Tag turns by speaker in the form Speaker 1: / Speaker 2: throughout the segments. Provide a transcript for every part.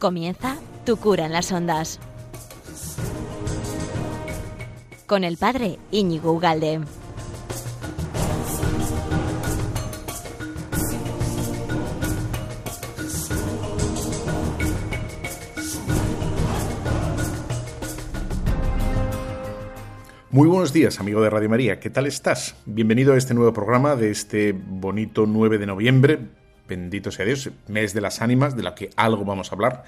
Speaker 1: Comienza Tu cura en las ondas. Con el padre Íñigo Ugalde.
Speaker 2: Muy buenos días, amigo de Radio María. ¿Qué tal estás? Bienvenido a este nuevo programa de este bonito 9 de noviembre. Bendito sea Dios, mes de las ánimas, de la que algo vamos a hablar.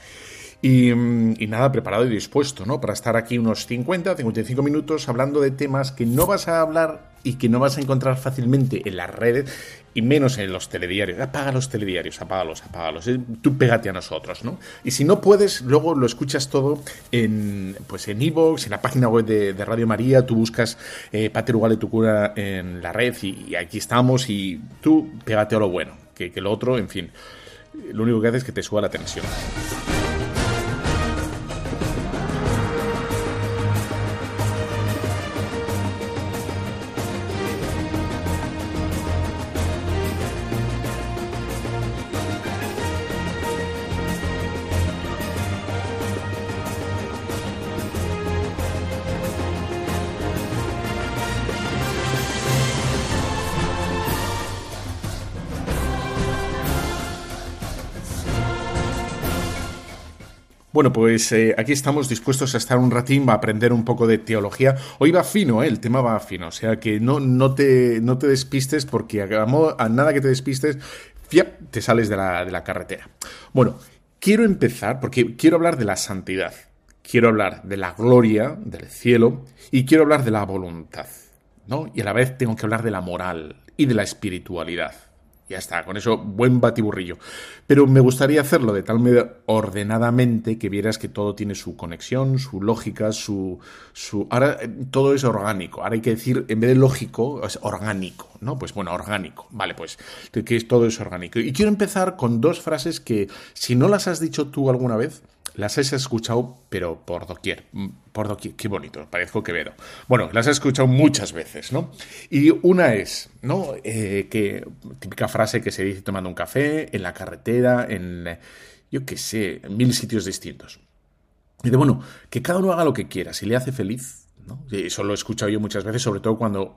Speaker 2: Y, y, nada, preparado y dispuesto, ¿no? Para estar aquí unos 50, 55 minutos hablando de temas que no vas a hablar y que no vas a encontrar fácilmente en las redes y menos en los telediarios. Apaga los telediarios, apágalos, apágalos. Eh, tú pégate a nosotros, ¿no? Y si no puedes, luego lo escuchas todo en pues en Evox, en la página web de, de Radio María, tú buscas eh, Pater Ugale tu cura en la red y, y, aquí estamos y tú pégate a lo bueno, que, lo otro, en fin, lo único que hace es que te suba la tensión. Bueno, pues eh, aquí estamos dispuestos a estar un ratín, a aprender un poco de teología. Hoy va fino, ¿eh? el tema va fino, o sea que no, no, te, no te despistes porque a, a nada que te despistes, te sales de la, de la carretera. Bueno, quiero empezar porque quiero hablar de la santidad, quiero hablar de la gloria del cielo y quiero hablar de la voluntad, ¿no? Y a la vez tengo que hablar de la moral y de la espiritualidad. Ya está, con eso buen batiburrillo. Pero me gustaría hacerlo de tal manera ordenadamente que vieras que todo tiene su conexión, su lógica, su, su... Ahora todo es orgánico. Ahora hay que decir, en vez de lógico, es orgánico, ¿no? Pues bueno, orgánico. Vale, pues que todo es orgánico. Y quiero empezar con dos frases que, si no las has dicho tú alguna vez, las has escuchado, pero por doquier. Por doquier. Qué bonito, parezco Quevedo. Bueno, las has escuchado muchas veces, ¿no? Y una es, ¿no? Eh, que, típica frase que se dice tomando un café, en la carretera, en, yo qué sé, mil sitios distintos. Y de, bueno, que cada uno haga lo que quiera. Si le hace feliz, ¿no? Eso lo he escuchado yo muchas veces, sobre todo cuando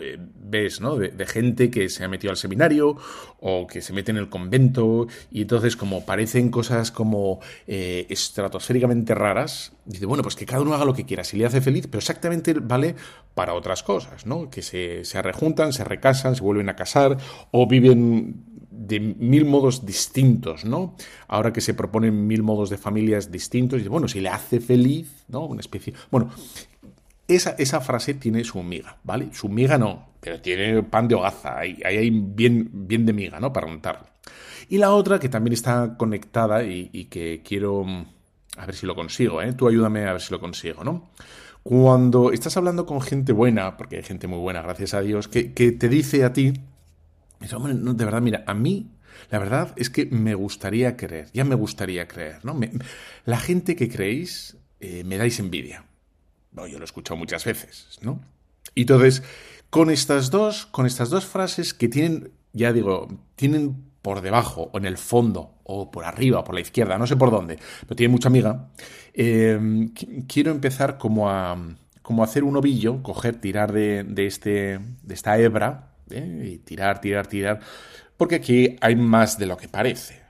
Speaker 2: eh, ves de, gente que se ha metido al seminario o que se mete en el convento y entonces como parecen cosas como eh, estratosféricamente raras, dice, bueno, pues que cada uno haga lo que quiera, si le hace feliz, pero exactamente vale para otras cosas, ¿no? que se, se rejuntan, se recasan, se vuelven a casar o viven de mil modos distintos, ¿no? Ahora que se proponen mil modos de familias distintos, y bueno, si le hace feliz, ¿no? Una especie. Bueno, esa, esa, frase tiene su miga, ¿vale? Su miga no, pero tiene pan de hogaza, ahí, hay bien, bien de miga, ¿no? Para untarlo. Y la otra que también está conectada y, que quiero, a ver si lo consigo, ¿eh? Tú ayúdame a ver si lo consigo, ¿no? Cuando estás hablando con gente buena, porque hay gente muy buena, gracias a Dios, que, que te dice a ti, de verdad, mira, a mí la verdad es que me gustaría creer, ya me gustaría creer, ¿no? Me, la gente que creéis eh, me dais envidia. Yo lo he escuchado muchas veces, ¿no? Y entonces, con estas dos, con estas dos frases que tienen, ya digo, tienen por debajo, o en el fondo, o por arriba, o por la izquierda, no sé por dónde, pero tiene mucha amiga, eh, quiero empezar como a, como a hacer un ovillo, coger, tirar de, este, de esta hebra, ¿eh? y tirar, tirar, tirar, porque aquí hay más de lo que parece.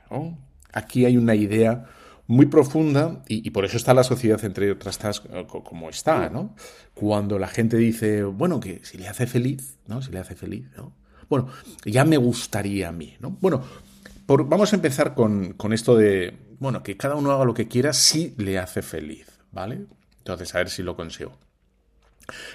Speaker 2: Aquí hay una idea muy profunda y, por eso está la sociedad, entre otras cosas, como está, ¿no? Cuando la gente dice, bueno, que si le hace feliz, ¿no? Si le hace feliz, ¿no? Bueno, ya me gustaría a mí, ¿no? Bueno, por, vamos a empezar con, con, esto de, bueno, que cada uno haga lo que quiera si le hace feliz, ¿vale? Entonces, a ver si lo consigo.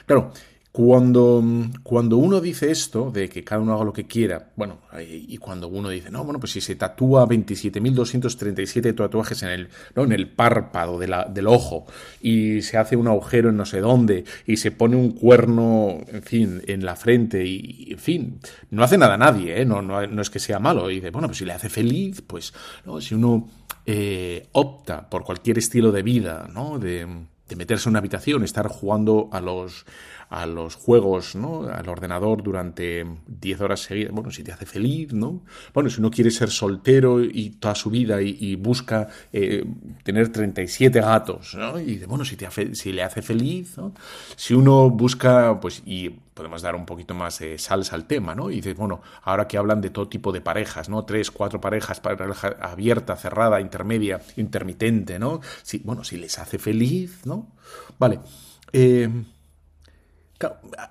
Speaker 2: Claro, cuando, cuando, uno dice esto, de que cada uno haga lo que quiera, bueno, y cuando uno dice, no, bueno, pues si se tatúa 27.237 tatuajes en el, ¿no? en el párpado de del ojo y se hace un agujero en no sé dónde y se pone un cuerno, en fin, en la frente y, en fin, no hace nada a nadie, ¿eh? no, no, no, es que sea malo. Y dice, bueno, pues si le hace feliz, pues, ¿no? si uno eh, opta por cualquier estilo de vida, ¿no? De, de meterse en una habitación, estar jugando a los a los juegos, ¿no? Al ordenador durante 10 horas seguidas, bueno, si te hace feliz, ¿no? Bueno, si uno quiere ser soltero y toda su vida y, busca eh, tener 37 gatos, ¿no? Y bueno, si, te si le hace feliz, ¿no? Si uno busca, pues, y podemos dar un poquito más salsa al tema, ¿no? Y dices, bueno, ahora que hablan de todo tipo de parejas, ¿no? Tres, cuatro parejas, pareja abierta, cerrada, intermedia, intermitente, ¿no? Si, bueno, si les hace feliz, ¿no? Vale. Eh,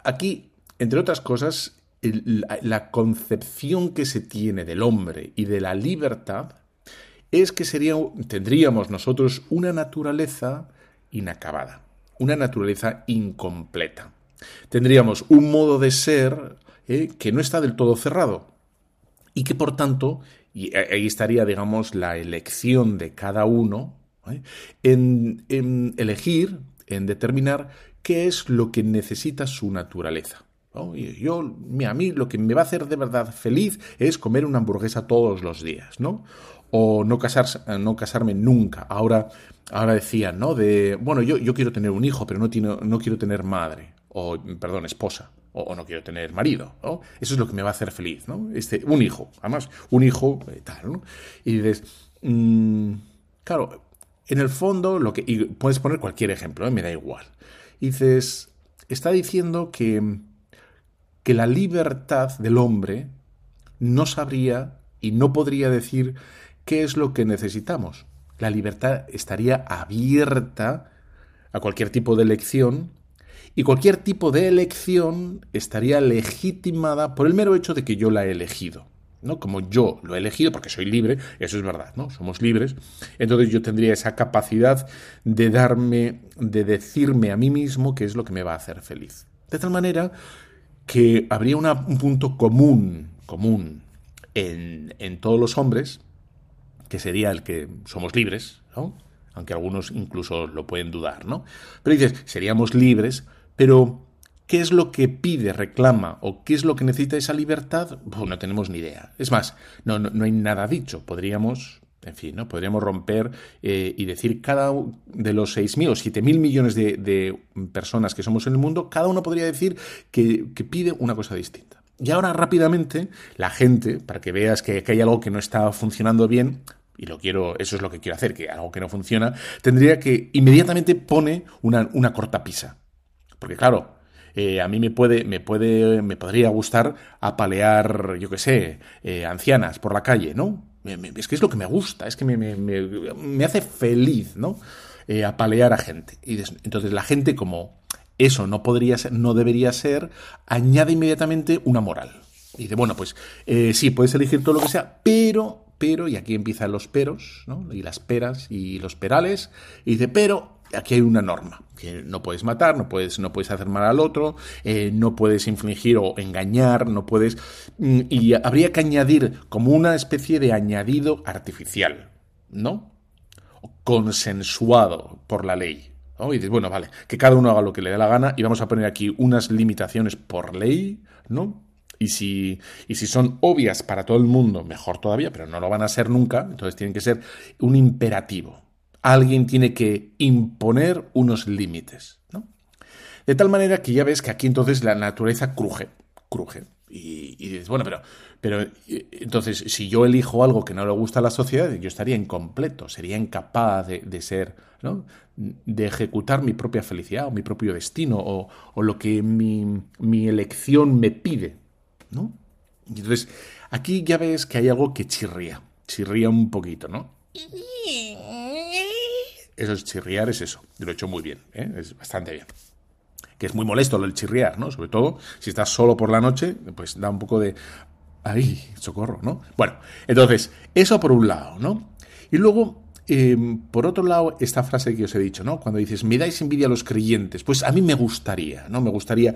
Speaker 2: aquí, entre otras cosas, la, concepción que se tiene del hombre y de la libertad es que sería, tendríamos nosotros una naturaleza inacabada, una naturaleza incompleta. Tendríamos un modo de ser eh, que no está del todo cerrado y que por tanto, y ahí estaría, digamos, la elección de cada uno ¿eh? en, elegir, en determinar qué es lo que necesita su naturaleza. yo, a mí lo que me va a hacer de verdad feliz es comer una hamburguesa todos los días, ¿no? O no, casarse, no casarme nunca. Ahora, ahora decían, ¿no? De, bueno, yo, yo quiero tener un hijo, pero no, no quiero tener madre, o, perdón, esposa, o, no quiero tener marido, ¿no? Eso es lo que me va a hacer feliz, ¿no? Este, un hijo, además, un hijo, eh, tal, ¿no? Y dices, mm, claro, en el fondo, lo que, y puedes poner cualquier ejemplo, ¿eh? me da igual. Dices, está diciendo que, que la libertad del hombre no sabría y no podría decir qué es lo que necesitamos. La libertad estaría abierta a cualquier tipo de elección y cualquier tipo de elección estaría legitimada por el mero hecho de que yo la he elegido. ¿No? Como yo lo he elegido, porque soy libre, eso es verdad, ¿no? Somos libres. Entonces yo tendría esa capacidad de darme, de decirme a mí mismo qué es lo que me va a hacer feliz. De tal manera que habría un punto común, común en, en todos los hombres, que sería el que somos libres. Aunque algunos incluso lo pueden dudar, ¿no? Pero dices, seríamos libres, pero ¿Qué es lo que pide, reclama o qué es lo que necesita esa libertad? No tenemos ni idea. Es más, no, no, hay nada dicho. Podríamos, en fin, ¿no? Podríamos romper eh, y decir cada de los 6.000 o 7.000 millones de, personas que somos en el mundo, cada uno podría decir que, pide una cosa distinta. Y ahora rápidamente, la gente, para que veas que, hay algo que no está funcionando bien, y lo quiero, eso es lo que quiero hacer, que algo que no funciona, tendría que inmediatamente pone una, una cortapisa. Porque claro, eh, a mí me puede, me puede, me podría gustar apalear, yo qué sé, eh, ancianas por la calle, ¿no? es que es lo que me gusta, es que me, me hace feliz, ¿no? Eh, apalear a gente. Y entonces la gente, como eso no podría ser, no debería ser, añade inmediatamente una moral. Y dice, bueno, pues sí, puedes elegir todo lo que sea, pero, pero, y aquí empiezan los peros, ¿no? Y las peras y los perales, y dice, pero aquí hay una norma, que no puedes matar, no puedes, no puedes hacer mal al otro, eh, no puedes infligir o engañar, no puedes... Mm, y habría que añadir como una especie de añadido artificial, ¿no? Consensuado por la ley. Y dices, bueno, vale, que cada uno haga lo que le dé la gana y vamos a poner aquí unas limitaciones por ley, ¿no? Y si, y si son obvias para todo el mundo, mejor todavía, pero no lo van a ser nunca, entonces tienen que ser un imperativo alguien tiene que imponer unos límites. ¿no? De tal manera que ya ves que aquí entonces la naturaleza cruje, cruje. Y, dices, bueno, pero, pero entonces si yo elijo algo que no le gusta a la sociedad, yo estaría incompleto, sería incapaz de, ser, ¿no? de ejecutar mi propia felicidad o mi propio destino o, o lo que mi, mi, elección me pide. ¿no? Y entonces aquí ya ves que hay algo que chirría, chirría un poquito, ¿no? Eso es chirriar, es eso. lo he hecho muy bien, ¿eh? es bastante bien. Que es muy molesto el chirriar, ¿no? Sobre todo si estás solo por la noche, pues da un poco de. ¡Ay, socorro! ¿no? Bueno, entonces, eso por un lado, ¿no? Y luego, em, por otro lado, esta frase que os he dicho, ¿no? Cuando dices, me dais envidia a los creyentes, pues a mí me gustaría, ¿no? Me gustaría,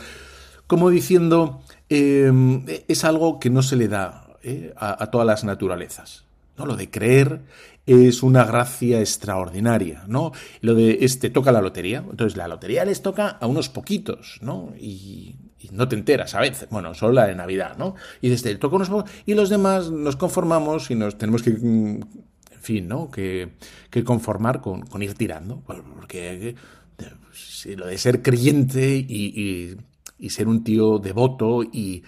Speaker 2: como diciendo, em, es algo que no se le da ¿eh? a, a todas las naturalezas. ¿No? Lo de creer es una gracia extraordinaria, ¿no? Lo de este toca la lotería, entonces la lotería les toca a unos poquitos, ¿no? Y, no te enteras a veces, bueno, solo la de Navidad, ¿no? Y desde toca unos pocos, y los demás nos conformamos y nos tenemos que, mm, en fin, ¿no? Que, que conformar con, con, ir tirando, porque lo de ser creyente y, y ser un tío devoto y,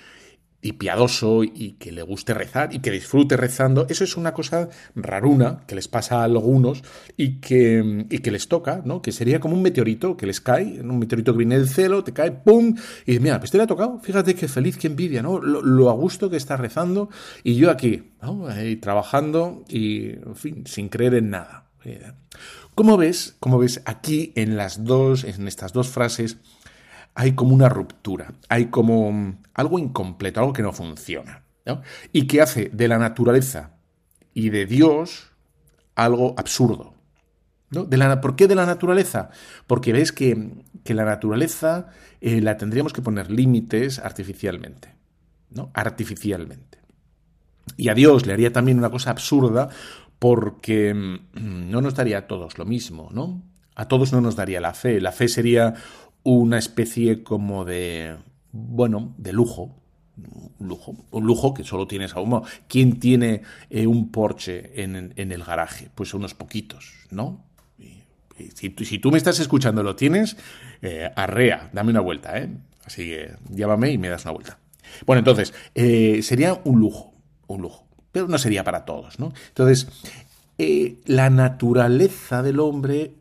Speaker 2: y piadoso y que le guste rezar y que disfrute rezando, eso es una cosa raruna que les pasa a algunos y que, y que les toca, ¿no? Que sería como un meteorito que les cae, un meteorito que viene del cielo, te cae, ¡pum! Y dices, mira, pues te le ha tocado, fíjate qué feliz, qué envidia, ¿no? Lo, a gusto que está rezando y yo aquí. Ahí trabajando y, en fin, sin creer en nada. ¿Cómo ves? Como ves aquí en las dos, en estas dos frases, hay como una ruptura, hay como mm, algo incompleto, algo que no funciona, ¿no? Y que hace de la naturaleza y de Dios algo absurdo. ¿no? ¿Por qué de la naturaleza? Porque ves que, que la naturaleza eh, la tendríamos que poner límites artificialmente, ¿no? Artificialmente. Y a Dios le haría también una cosa absurda porque mm, no nos daría a todos lo mismo, ¿no? A todos no nos daría la fe. La fe sería una especie como de, bueno, de lujo, un lujo, un lujo que solo tienes a uno. ¿Quién tiene eh, un Porsche en, el garaje? Pues unos poquitos, ¿no? si, tú me estás escuchando, lo tienes, eh, arrea, dame una vuelta, ¿eh? Así que llámame y me das una vuelta. Bueno, entonces, eh, sería un lujo, un lujo, pero no sería para todos, ¿no? Entonces, la naturaleza del hombre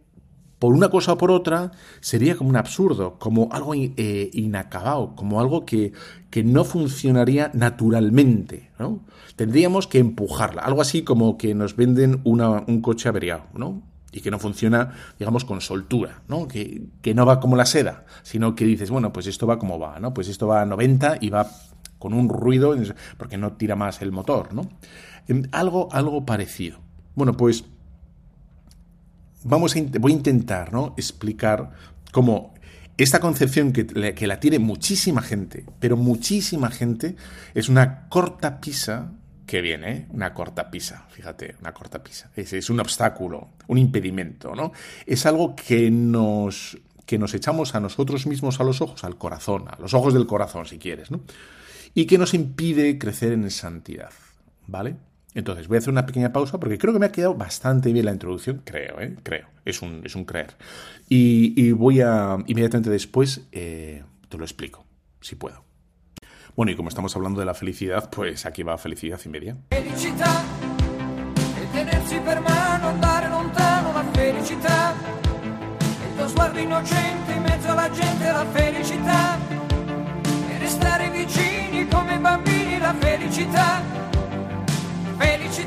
Speaker 2: por una cosa o por otra, sería como un absurdo, como algo eh, inacabado, como algo que, que, no funcionaría naturalmente. ¿no? Tendríamos que empujarla, algo así como que nos venden un coche averiado, ¿no? y que no funciona, digamos, con soltura, ¿no? Que, que, no va como la seda, sino que dices, bueno, pues esto va como va, ¿no? Pues esto va a 90 y va con un ruido porque no tira más el motor, ¿no? Em, algo, algo parecido. Bueno, pues vamos a, voy a intentar ¿no? explicar cómo esta concepción que, que, la tiene muchísima gente, pero muchísima gente, es una corta pisa que viene, ¿eh? una corta pisa, fíjate, una corta pisa. Es, es, un obstáculo, un impedimento, ¿no? Es algo que nos, que nos echamos a nosotros mismos a los ojos, al corazón, a los ojos del corazón, si quieres, ¿no? Y que nos impide crecer en santidad, ¿vale? Entonces, voy a hacer una pequeña pausa porque creo que me ha quedado bastante bien la introducción, creo, ¿eh? creo, es un, es un creer. Y, voy a, inmediatamente después, eh, te lo explico, si puedo. Bueno, y como estamos hablando de la felicidad, pues aquí va felicidad y media. Felicità, e restare vicini come bambini, la felicità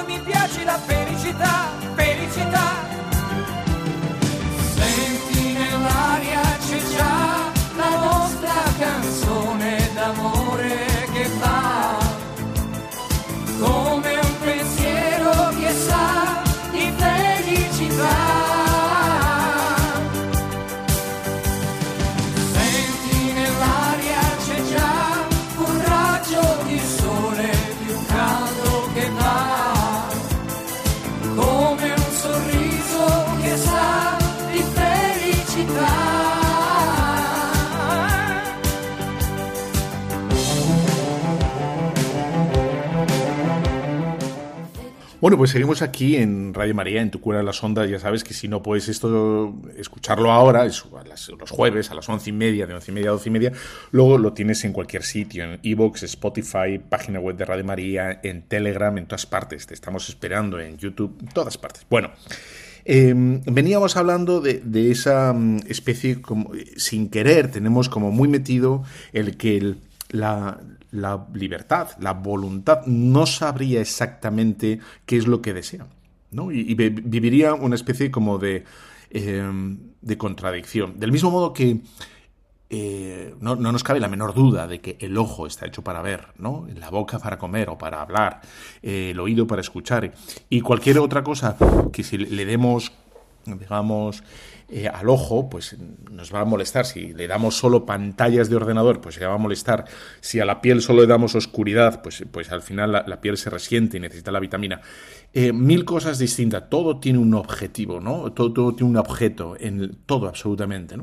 Speaker 2: Quanto mi piace la felicità, felicità. Bueno, pues seguimos aquí en Radio María, en Tu Cura de las Ondas. Ya sabes que si no puedes esto escucharlo ahora, es los jueves a las once y media, de once y media a doce y media, luego lo tienes en cualquier sitio, en Evox, Spotify, página web de Radio María, en Telegram, en todas partes. Te estamos esperando en YouTube, en todas partes. Bueno. Em, veníamos hablando de, esa mm, especie, como, sin querer, tenemos como muy metido el que la, la libertad, la voluntad, no sabría exactamente qué es lo que desea. ¿no? Y, viviría una especie como de, em, de contradicción. Del mismo modo que eh, no, nos cabe la menor duda de que el ojo está hecho para ver, ¿no? La boca para comer o para hablar, eh, el oído para escuchar y cualquier otra cosa que si le demos digamos, eh, al ojo, pues nos va a molestar. Si le damos solo pantallas de ordenador, pues se va a molestar. Si a la piel solo le damos oscuridad, pues, pues al final la, piel se resiente y necesita la vitamina. Eh, mil cosas distintas. Todo tiene un objetivo, ¿no? Todo, todo tiene un objeto, en todo absolutamente.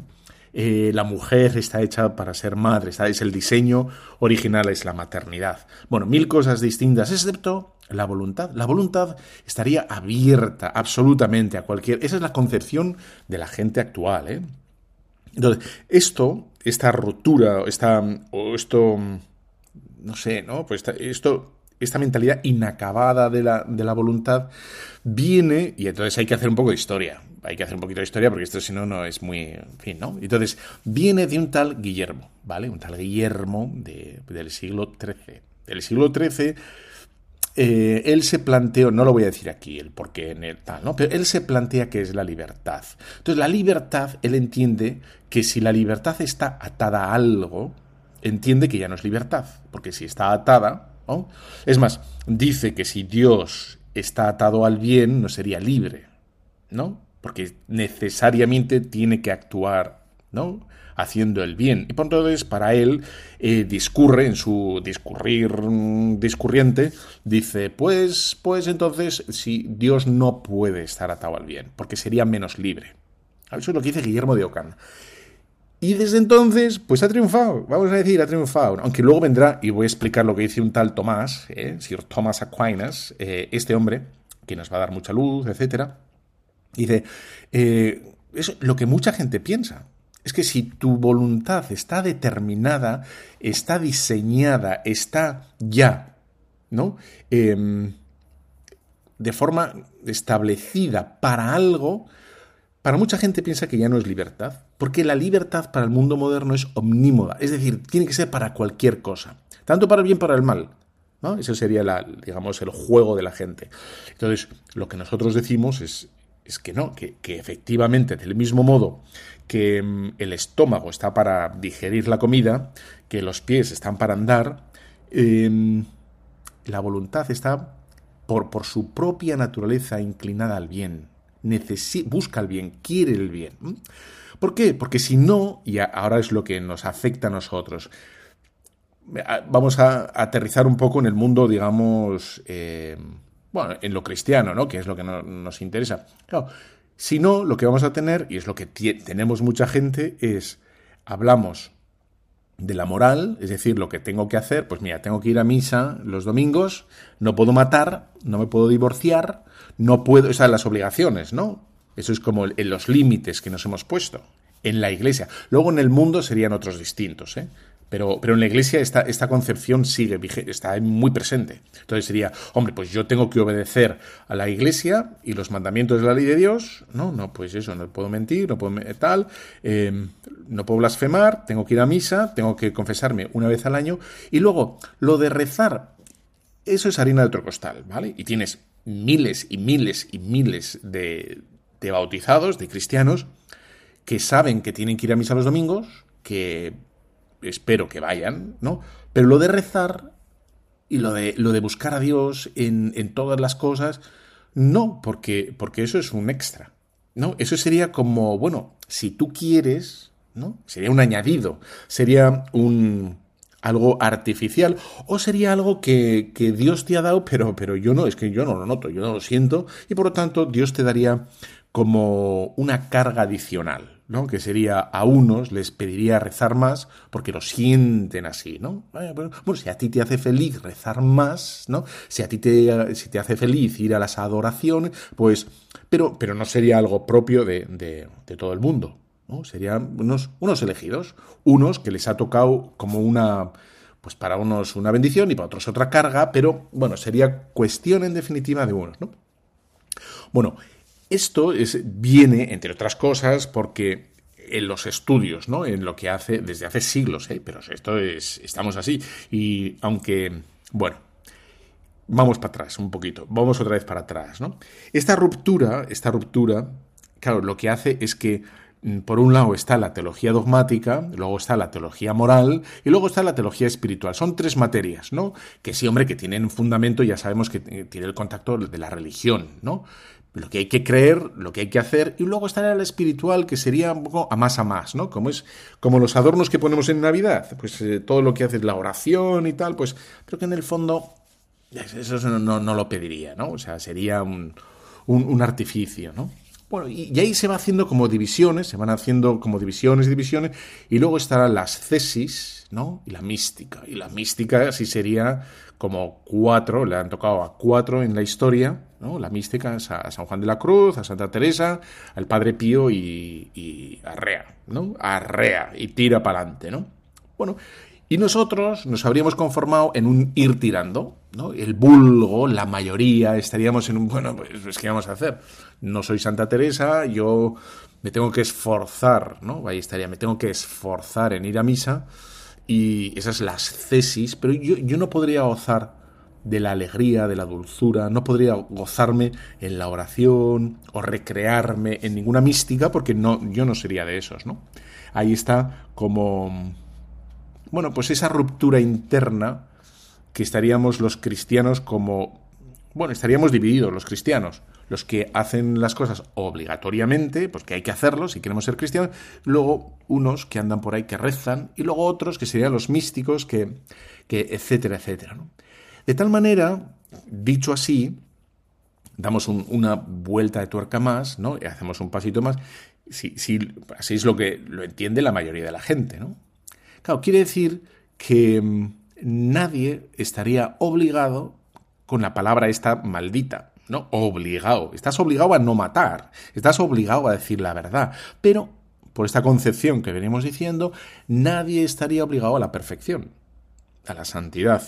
Speaker 2: Eh, la mujer está hecha para ser madre, es el diseño original, es la maternidad. Bueno, mil cosas distintas, excepto la voluntad. La voluntad estaría abierta absolutamente a cualquier... Esa es la concepción de la gente actual. ¿eh? Entonces, esto, esta ruptura, esta, o esto, no sé, ¿no? Pues esto esta mentalidad inacabada de la, de la, voluntad viene, y entonces hay que hacer un poco de historia, hay que hacer un poquito de historia porque esto si no, no es muy, en fin, ¿no? Entonces, viene de un tal Guillermo, ¿vale? Un tal Guillermo del siglo XIII. Del siglo XIII, eh, él se planteó, no lo voy a decir aquí, el por qué en el tal, ¿no? Pero él se plantea que es la libertad. Entonces, la libertad, él entiende que si la libertad está atada a algo, entiende que ya no es libertad, porque si está atada, es más, dice que si Dios está atado al bien, no sería libre, ¿no? Porque necesariamente tiene que actuar, ¿no? Haciendo el bien. Y por entonces, para él, eh, discurre en su discurrir mm, discurriente, dice, pues, pues entonces, si Dios no puede estar atado al bien, porque sería menos libre. Eso es lo que dice Guillermo de Ocán. Y desde entonces, pues ha triunfado, vamos a decir, ha triunfado. Aunque luego vendrá, y voy a explicar lo que dice un tal Tomás, eh, Sir Thomas Aquinas, eh, este hombre, que nos va a dar mucha luz, etc. Dice, eh, es lo que mucha gente piensa. Es que si tu voluntad está determinada, está diseñada, está ya, ¿no? Em, de forma establecida para algo, para mucha gente piensa que ya no es libertad, porque la libertad para el mundo moderno es omnímoda, es decir, tiene que ser para cualquier cosa, tanto para el bien como para el mal. ¿no? Ese sería, la, digamos, el juego de la gente. Entonces, lo que nosotros decimos es, es que no, que, efectivamente, del mismo modo que mm, el estómago está para digerir la comida, que los pies están para andar, em, la voluntad está por, por su propia naturaleza inclinada al bien busca el bien, quiere el bien. ¿Por qué? Porque si no, y ahora es lo que nos afecta a nosotros, vamos a aterrizar un poco en el mundo, digamos, eh, bueno, en lo cristiano, ¿no? Que es lo que nos interesa. Si no, lo que vamos a tener, y es lo que tenemos mucha gente, es, hablamos de la moral, es decir, lo que tengo que hacer, pues mira, tengo que ir a misa los domingos, no puedo matar, no me puedo divorciar, no puedo, esas son las obligaciones, ¿no? Eso es como en los límites que nos hemos puesto en la iglesia. Luego en el mundo serían otros distintos, ¿eh? Pero, pero en la iglesia esta, esta concepción sigue, está muy presente. Entonces sería, hombre, pues yo tengo que obedecer a la iglesia y los mandamientos de la ley de Dios. No, no, pues eso, no puedo mentir, no puedo tal, em, no puedo blasfemar, tengo que ir a misa, tengo que confesarme una vez al año. Y luego, lo de rezar, eso es harina de otro costal, ¿vale? Y tienes miles y miles y miles de, de bautizados, de cristianos, que saben que tienen que ir a misa los domingos, que espero que vayan, ¿no? Pero lo de rezar y lo de, lo de buscar a Dios en, en todas las cosas, no, porque, porque eso es un extra, ¿no? Eso sería como, bueno, si tú quieres, ¿no? Sería un añadido, sería un algo artificial o sería algo que, que, Dios te ha dado, pero, pero yo no, es que yo no lo noto, yo no lo siento y por lo tanto Dios te daría como una carga adicional, ¿no? Que sería a unos les pediría rezar más porque lo sienten así, ¿no? Bueno, si a ti te hace feliz rezar más, ¿no? Si a ti te, si te hace feliz ir a las adoraciones, pues, pero, pero no sería algo propio de, de, todo el mundo, ¿no? Serían unos, unos elegidos, unos que les ha tocado como una, pues para unos una bendición y para otros otra carga, pero bueno, sería cuestión en definitiva de unos, ¿no? Bueno, esto es, viene, entre otras cosas, porque en los estudios, ¿no? En lo que hace desde hace siglos, ¿eh? pero esto es, estamos así. Y aunque, bueno, vamos para atrás un poquito, vamos otra vez para atrás, ¿no? Esta ruptura, esta ruptura, claro, lo que hace es que Mm, por un lado está la teología dogmática, luego está la teología moral y luego está la teología espiritual. Son tres materias, ¿no? Que sí, hombre, que tienen un fundamento, ya sabemos que tiene el contacto de la religión, ¿no? Lo que hay que creer, lo que hay que hacer, y luego estaría el espiritual, que sería un poco a más a más, ¿no? Como es como los adornos que ponemos en Navidad, pues eh, todo lo que hace es la oración y tal, pues, pero que en el fondo eso no, lo pediría, ¿no? O sea, sería un, un, artificio, ¿no? Bueno, y, ahí se va haciendo como divisiones, se van haciendo como divisiones y divisiones, y luego estarán las cesis, ¿no? Y la mística. Y la mística sí sería como cuatro, le han tocado a cuatro en la historia, ¿no? La mística a San Juan de la Cruz, a Santa Teresa, al Padre Pío y, y arrea, ¿no? Arrea y tira para adelante, ¿no? Bueno, y nosotros nos habríamos conformado en un ir tirando, ¿no? El vulgo, la mayoría, estaríamos en un, bueno, pues, ¿qué vamos a hacer? No soy Santa Teresa, yo me tengo que esforzar, ¿no? Ahí estaría, me tengo que esforzar en ir a misa, y esas las cesis, pero yo, yo no podría gozar de la alegría, de la dulzura, no podría gozarme en la oración o recrearme en ninguna mística porque no, yo no sería de esos, ¿no? Ahí está como, bueno, pues esa ruptura interna que estaríamos los cristianos como, bueno, estaríamos divididos los cristianos los que hacen las cosas obligatoriamente, pues que hay que hacerlo si queremos ser cristianos, luego unos que andan por ahí que rezan, y luego otros que serían los místicos, que, que etcétera, etcétera. De tal manera, dicho así, damos una vuelta de tuerca más, ¿no? Y hacemos un pasito más. Si, así es lo que lo entiende la mayoría de la gente, ¿no? Claro, quiere decir que mm, nadie estaría obligado con la palabra esta maldita, ¿no? Obligado. Estás obligado a no matar, estás obligado a decir la verdad. Pero, por esta concepción que venimos diciendo, nadie estaría obligado a la perfección, a la santidad,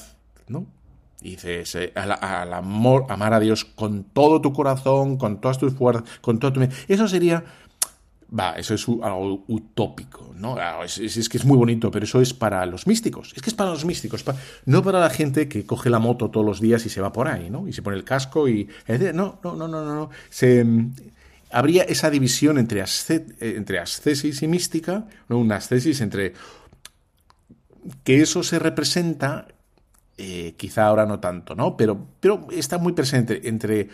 Speaker 2: ¿no? Dices, al, amor, amar a Dios con todo tu corazón, con todas tus fuerzas, con todo tu... Eso sería Va, eso es algo utópico, ¿no? Ah, es, que es muy bonito, pero eso es para los místicos. Es que es para los místicos, no para la gente que coge la moto todos los días y se va por ahí, ¿no? Y se pone el casco y... No, no, no, no, no. Se, habría esa división entre, entre ascesis y mística, ¿no? una ascesis entre... que eso se representa, eh, quizá ahora no tanto, ¿no? Pero, pero está muy presente entre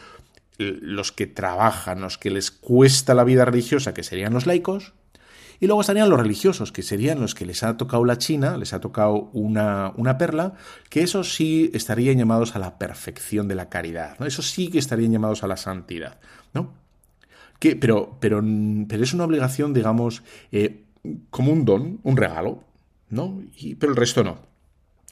Speaker 2: los que trabajan, los que les cuesta la vida religiosa, que serían los laicos, y luego estarían los religiosos, que serían los que les ha tocado la China, les ha tocado una, una perla, que esos sí estarían llamados a la perfección de la caridad, ¿no? Esos sí que estarían llamados a la santidad, ¿no? Pero, pero, pero es una obligación, digamos, eh, como un don, un regalo, ¿no? Y, pero el resto no.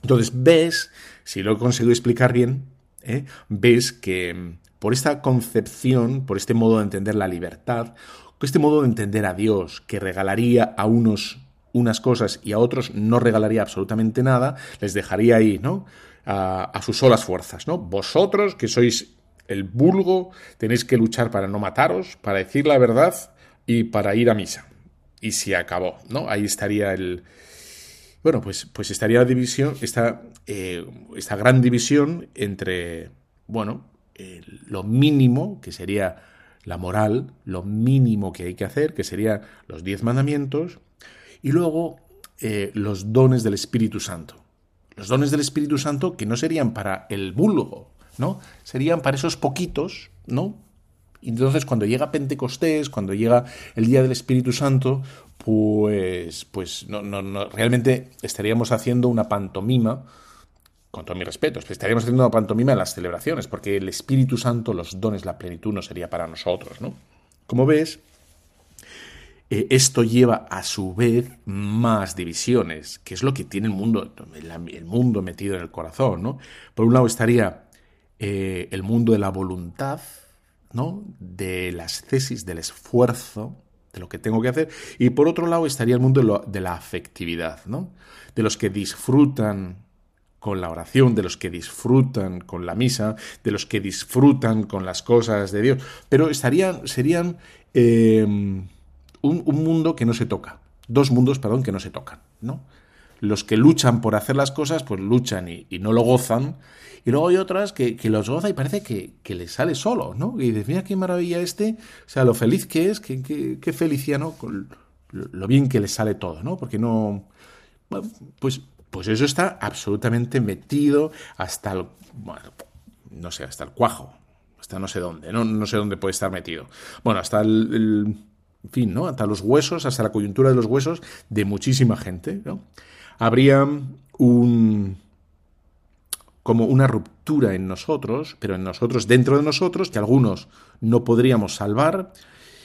Speaker 2: Entonces ves, si lo he conseguido explicar bien, ¿eh? ves que por esta concepción, por este modo de entender la libertad, este modo de entender a Dios, que regalaría a unos unas cosas y a otros no regalaría absolutamente nada, les dejaría ahí, ¿no? A, sus solas fuerzas, ¿no? Vosotros, que sois el vulgo, tenéis que luchar para no mataros, para decir la verdad y para ir a misa. Y se acabó, ¿no? Ahí estaría el... Bueno, pues, pues estaría la división, esta, eh, esta gran división entre, bueno, lo mínimo, que sería la moral, lo mínimo que hay que hacer, que serían los diez mandamientos, y luego eh, los dones del Espíritu Santo. Los dones del Espíritu Santo que no serían para el vulgo, ¿no? Serían para esos poquitos, ¿no? Entonces, cuando llega Pentecostés, cuando llega el día del Espíritu Santo, pues, pues no, no, realmente estaríamos haciendo una pantomima con todo mi respeto, estaríamos haciendo pantomima en las celebraciones, porque el Espíritu Santo, los dones, la plenitud no sería para nosotros, ¿no? Como ves, eh, esto lleva a su vez más divisiones, que es lo que tiene el mundo, el, mundo metido en el corazón, ¿no? Por un lado estaría eh, el mundo de la voluntad, ¿no? De las tesis, del esfuerzo, de lo que tengo que hacer, y por otro lado estaría el mundo de, de la afectividad, ¿no? De los que disfrutan con la oración, de los que disfrutan con la misa, de los que disfrutan con las cosas de Dios, pero estarían, serían eh, un, mundo que no se toca, dos mundos, perdón, que no se tocan, ¿no? Los que luchan por hacer las cosas, pues luchan y, no lo gozan, y luego hay otras que, los goza y parece que, que les sale solo, ¿no? Y dices, mira qué maravilla este, o sea, lo feliz que es, qué, qué, qué feliciano, con lo bien que le sale todo, ¿no? Porque no, pues pues eso está absolutamente metido hasta el, no sé, hasta el cuajo, hasta no sé dónde, no, no sé dónde puede estar metido. Bueno, hasta el, en fin, ¿no? Hasta los huesos, hasta la coyuntura de los huesos de muchísima gente, ¿no? Habría un como una ruptura en nosotros, pero en nosotros, dentro de nosotros, que algunos no podríamos salvar,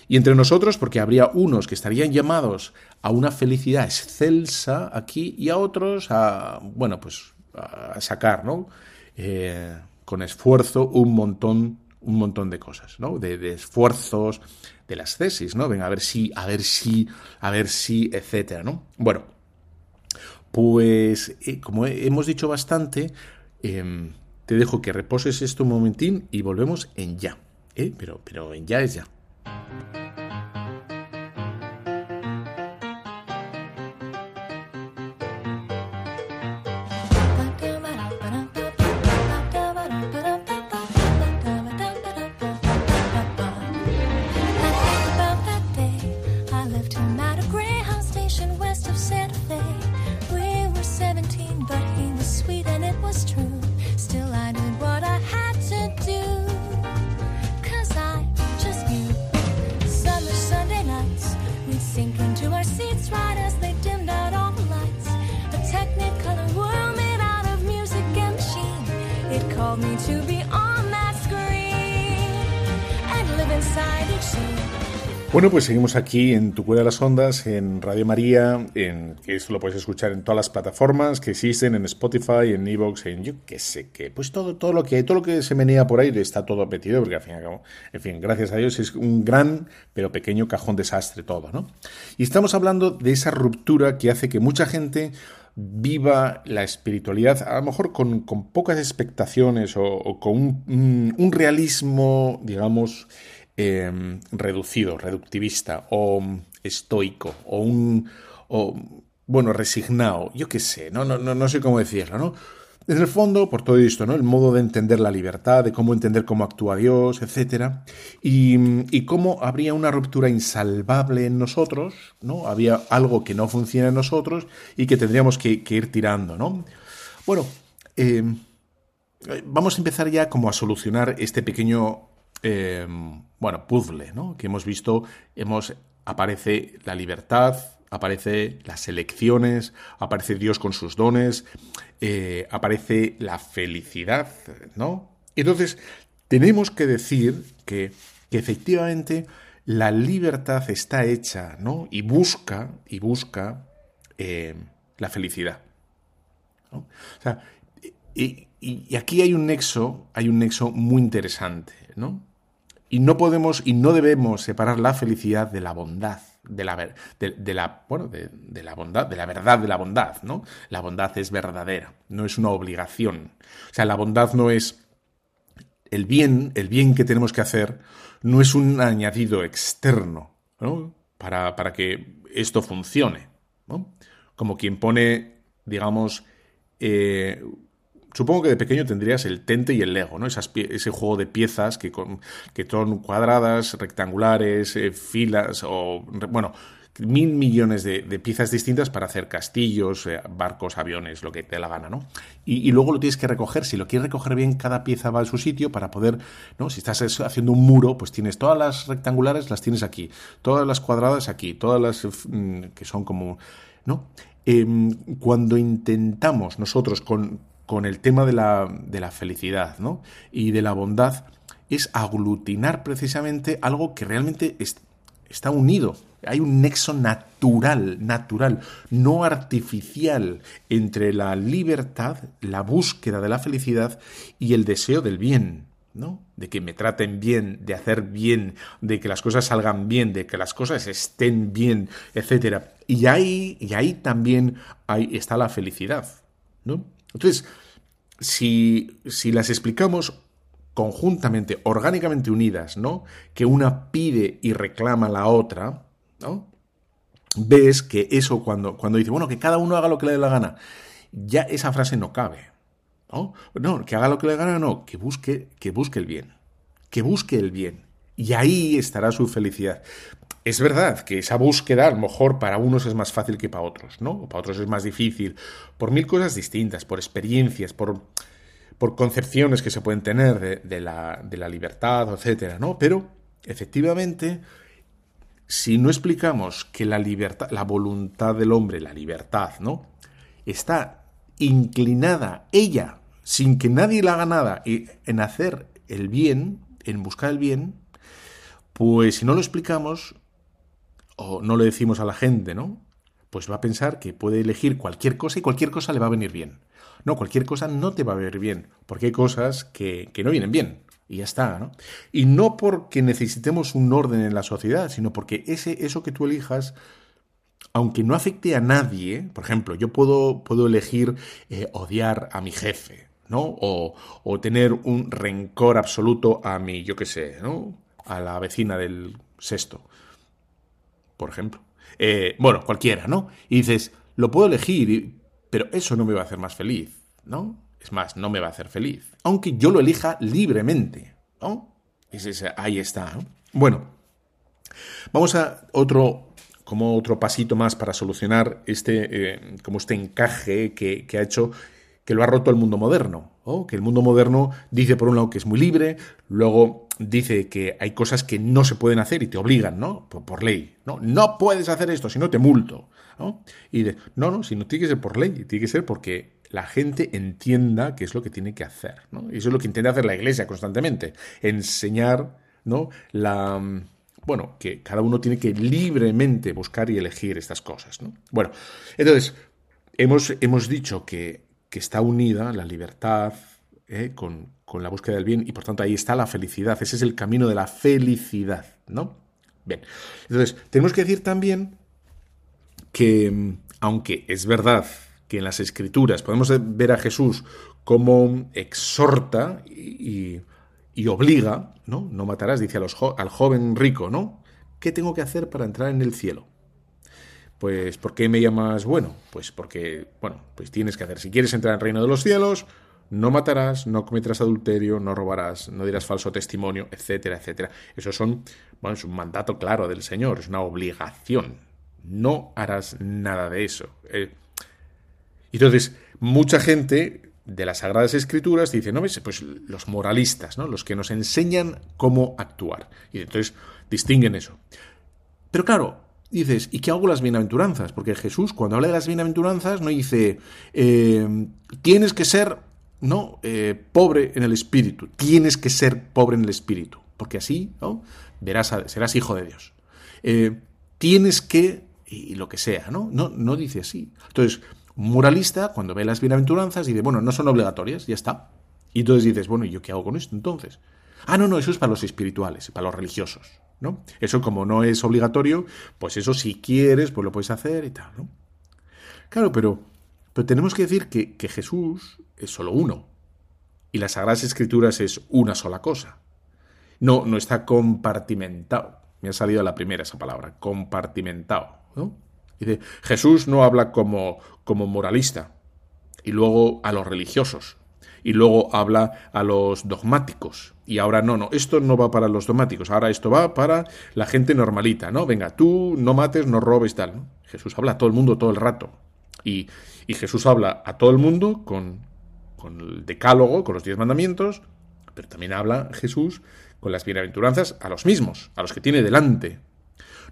Speaker 2: y entre nosotros, porque habría unos que estarían llamados a una felicidad excelsa aquí y a otros a, bueno, pues a sacar, ¿no? Eh, con esfuerzo un montón, un montón de cosas, ¿no? De, esfuerzos, de las tesis, ¿no? Venga, a ver si, a ver si, a ver si, etcétera, ¿no? Bueno, pues eh, como hemos dicho bastante, em, te dejo que reposes esto un momentín y volvemos en ya, ¿eh? Pero, pero en ya es ya. Thank you. Bueno, pues seguimos aquí en Tu Cuida las Ondas, en Radio María, en, que eso lo puedes escuchar en todas las plataformas que existen, en Spotify, en Evox, en yo qué sé qué. Pues todo, todo lo que todo lo que se menea por ahí está todo metido, porque al fin y al cabo, en fin, gracias a Dios es un gran pero pequeño cajón desastre todo, ¿no? Y estamos hablando de esa ruptura que hace que mucha gente viva la espiritualidad, a lo mejor con, pocas expectaciones o, con un realismo, digamos, Em, reducido, reductivista o estoico o un... O, bueno, resignado, yo qué sé, no, no, no, sé cómo decirlo, ¿no? En el fondo, por todo esto, ¿no? El modo de entender la libertad, de cómo entender cómo actúa Dios, etc. Y, y, cómo habría una ruptura insalvable en nosotros, ¿no? Había algo que no funciona en nosotros y que tendríamos que, ir tirando, ¿no? Bueno, em, vamos a empezar ya como a solucionar este pequeño Em, bueno, puzzle, ¿no? Que hemos visto, hemos, aparece la libertad, aparece las elecciones, aparece Dios con sus dones, eh, aparece la felicidad, ¿no? Entonces, tenemos que decir que, efectivamente la libertad está hecha, ¿no? Y busca, y busca eh, la felicidad. O sea, y, aquí hay un nexo, hay un nexo muy interesante, ¿no? Y no podemos y no debemos separar la felicidad de la bondad, de la, de, la, bueno, de, la bondad, de la verdad de la bondad, ¿no? La bondad es verdadera, no es una obligación. O sea, la bondad no es el bien, el bien que tenemos que hacer, no es un añadido externo, ¿no? Para, para que esto funcione. Como quien pone, digamos, eh, Supongo que de pequeño tendrías el Tente y el Lego, ¿no? ese juego de piezas que, son cuadradas, rectangulares, eh, filas o, bueno, mil millones de, piezas distintas para hacer castillos, eh, barcos, aviones, lo que te la gana, ¿no? Y, luego lo tienes que recoger. Si lo quieres recoger bien, cada pieza va a su sitio para poder, ¿no? Si estás haciendo un muro, pues tienes todas las rectangulares, las tienes aquí, todas las cuadradas aquí, todas las mm, que son como, ¿no? Em, cuando intentamos nosotros con, con el tema de la, de la felicidad ¿no? y de la bondad es aglutinar precisamente algo que realmente está unido. Hay un nexo natural, natural, no artificial, entre la libertad, la búsqueda de la felicidad y el deseo del bien, ¿no? De que me traten bien, de hacer bien, de que las cosas salgan bien, de que las cosas estén bien, etc. Y ahí, y ahí también ahí está la felicidad, ¿no? Entonces, si, si las explicamos conjuntamente, orgánicamente unidas, ¿no? Que una pide y reclama la otra, ¿no? Ves que eso cuando, cuando dice, bueno, que cada uno haga lo que le dé la gana, ya esa frase no cabe. ¿no? No, que haga lo que le dé gana, no, que busque, que busque el bien. Que busque el bien. Y ahí estará su felicidad. Es verdad que esa búsqueda a lo mejor para unos es más fácil que para otros, ¿no? O para otros es más difícil, por mil cosas distintas, por experiencias, por, por concepciones que se pueden tener de, la, de la libertad, etcétera, ¿no? Pero, efectivamente, si no explicamos que la libertad, la voluntad del hombre, la libertad, ¿no? Está inclinada ella, sin que nadie la haga nada, en hacer el bien, en buscar el bien, pues si no lo explicamos, o no le decimos a la gente, ¿no? Pues va a pensar que puede elegir cualquier cosa y cualquier cosa le va a venir bien. No, cualquier cosa no te va a venir bien, porque hay cosas que, que no vienen bien. Y ya está, ¿no? Y no porque necesitemos un orden en la sociedad, sino porque ese, eso que tú elijas, aunque no afecte a nadie, por ejemplo, yo puedo, puedo elegir eh, odiar a mi jefe, ¿no? O, o, tener un rencor absoluto a mi, yo qué sé, ¿no? A la vecina del sexto, por ejemplo. Eh, bueno, cualquiera, ¿no? Y dices, lo puedo elegir, pero eso no me va a hacer más feliz, ¿no? Es más, no me va a hacer feliz. Aunque yo lo elija libremente. ¿no? ahí está. Bueno, vamos a otro, como otro pasito más para solucionar este, eh, como este encaje que, ha hecho, que lo ha roto el mundo moderno. Que el mundo moderno dice por un lado que es muy libre, luego dice que hay cosas que no se pueden hacer y te obligan, ¿no? Por, ley, ¿no? No puedes hacer esto, si no te multo, ¿no? Y de, no, no, si no tiene que ser por ley, tiene que ser porque la gente entienda qué es lo que tiene que hacer. ¿no? Y eso es lo que intenta hacer la Iglesia constantemente, enseñar ¿no? la... Bueno, que cada uno tiene que libremente buscar y elegir estas cosas. ¿no? Bueno, entonces, hemos, hemos dicho que, que, está unida la libertad ¿eh? con, con, la búsqueda del bien y por tanto ahí está la felicidad. Ese es el camino de la felicidad. ¿no? Bien, entonces, tenemos que decir también que, aunque es verdad que en las escrituras podemos ver a Jesús como exhorta y, obliga, ¿no? No matarás, dice al joven rico, ¿no? ¿Qué tengo que hacer para entrar en el cielo? Pues, ¿por qué me llamas bueno? Pues porque, bueno, pues tienes que hacer, si quieres entrar en el reino de los cielos, no matarás, no cometerás adulterio, no robarás, no dirás falso testimonio, etcétera, etcétera. Eso son, bueno, es un mandato claro del Señor, es una obligación. No harás nada de eso. Eh, entonces, mucha gente de las Sagradas Escrituras dice, no pues los moralistas, ¿no? Los que nos enseñan cómo actuar. Y entonces distinguen eso. Pero claro, dices, ¿y qué hago las bienaventuranzas? Porque Jesús, cuando habla de las bienaventuranzas, no dice, eh, tienes que ser, no, eh, pobre en el espíritu, tienes que ser pobre en el espíritu, porque así, ¿no? Verás, serás hijo de Dios. Eh, tienes que, y lo que sea, ¿no? No, no dice así. Entonces, moralista, cuando ve las bienaventuranzas, dice, bueno, no son obligatorias, ya está. Y entonces dices, bueno, ¿y yo qué hago con esto entonces? Ah, no, no, eso es para los espirituales, para los religiosos, ¿no? Eso como no es obligatorio, pues eso si quieres, pues lo puedes hacer y tal, ¿no? Claro, pero, pero tenemos que decir que, Jesús es solo uno. Y las Sagradas Escrituras es una sola cosa. No, no está compartimentado. Me ha salido la primera esa palabra, compartimentado, ¿no? Dice, Jesús no habla como, como moralista, y luego a los religiosos, y luego habla a los dogmáticos. Y ahora no, no, esto no va para los dogmáticos, ahora esto va para la gente normalita, ¿no? Venga, tú no mates, no robes, tal. Jesús habla a todo el mundo todo el rato. Y, Jesús habla a todo el mundo con, con el decálogo, con los diez mandamientos, pero también habla Jesús con las bienaventuranzas a los mismos, a los que tiene delante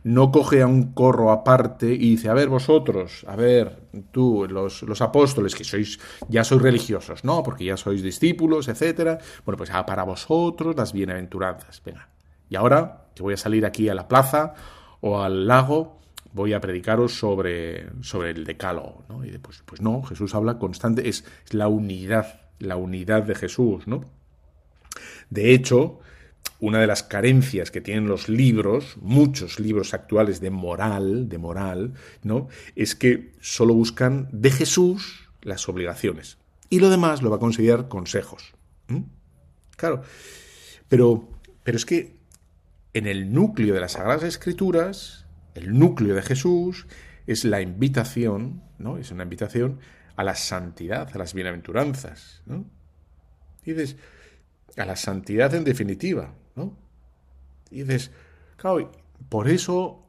Speaker 2: no coge a un corro aparte y dice, a ver vosotros, a ver tú, los, los apóstoles, que sois, ya sois religiosos, ¿no? Porque ya sois discípulos, etcétera. Bueno, pues ah, para vosotros las bienaventuranzas. Venga. Y ahora que voy a salir aquí a la plaza o al lago, voy a predicaros sobre, sobre el decálogo, ¿no? Y pues, pues no, Jesús habla constante, es, la unidad, la unidad de Jesús, ¿no? De hecho, una de las carencias que tienen los libros, muchos libros actuales de moral, de moral, ¿no? Es que solo buscan de Jesús las obligaciones. Y lo demás lo va a considerar consejos. Claro. Pero, pero es que en el núcleo de las Sagradas Escrituras, el núcleo de Jesús, es la invitación, ¿no? Es una invitación a la santidad, a las bienaventuranzas, ¿no? Dices, a la santidad en definitiva, ¿no? Dices, claro, por eso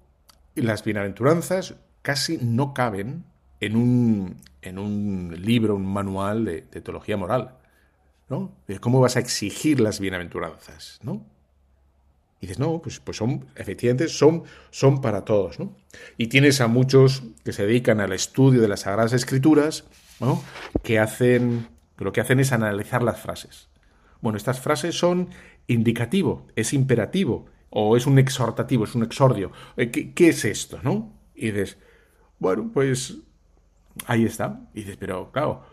Speaker 2: las bienaventuranzas casi no caben en un, en un libro, un manual de, teología moral. ¿no? ¿Cómo vas a exigir las bienaventuranzas, ¿no? Y dices, no, pues, pues son, efectivamente, son, son para todos, ¿no? Y tienes a muchos que se dedican al estudio de las Sagradas Escrituras, ¿no? Que hacen, lo que hacen es analizar las frases. Bueno, estas frases son indicativo, es imperativo, o es un exhortativo, es un exordio. Eh, ¿Qué, qué es esto, no? Y dices, bueno, pues ahí está. Y dices, pero claro,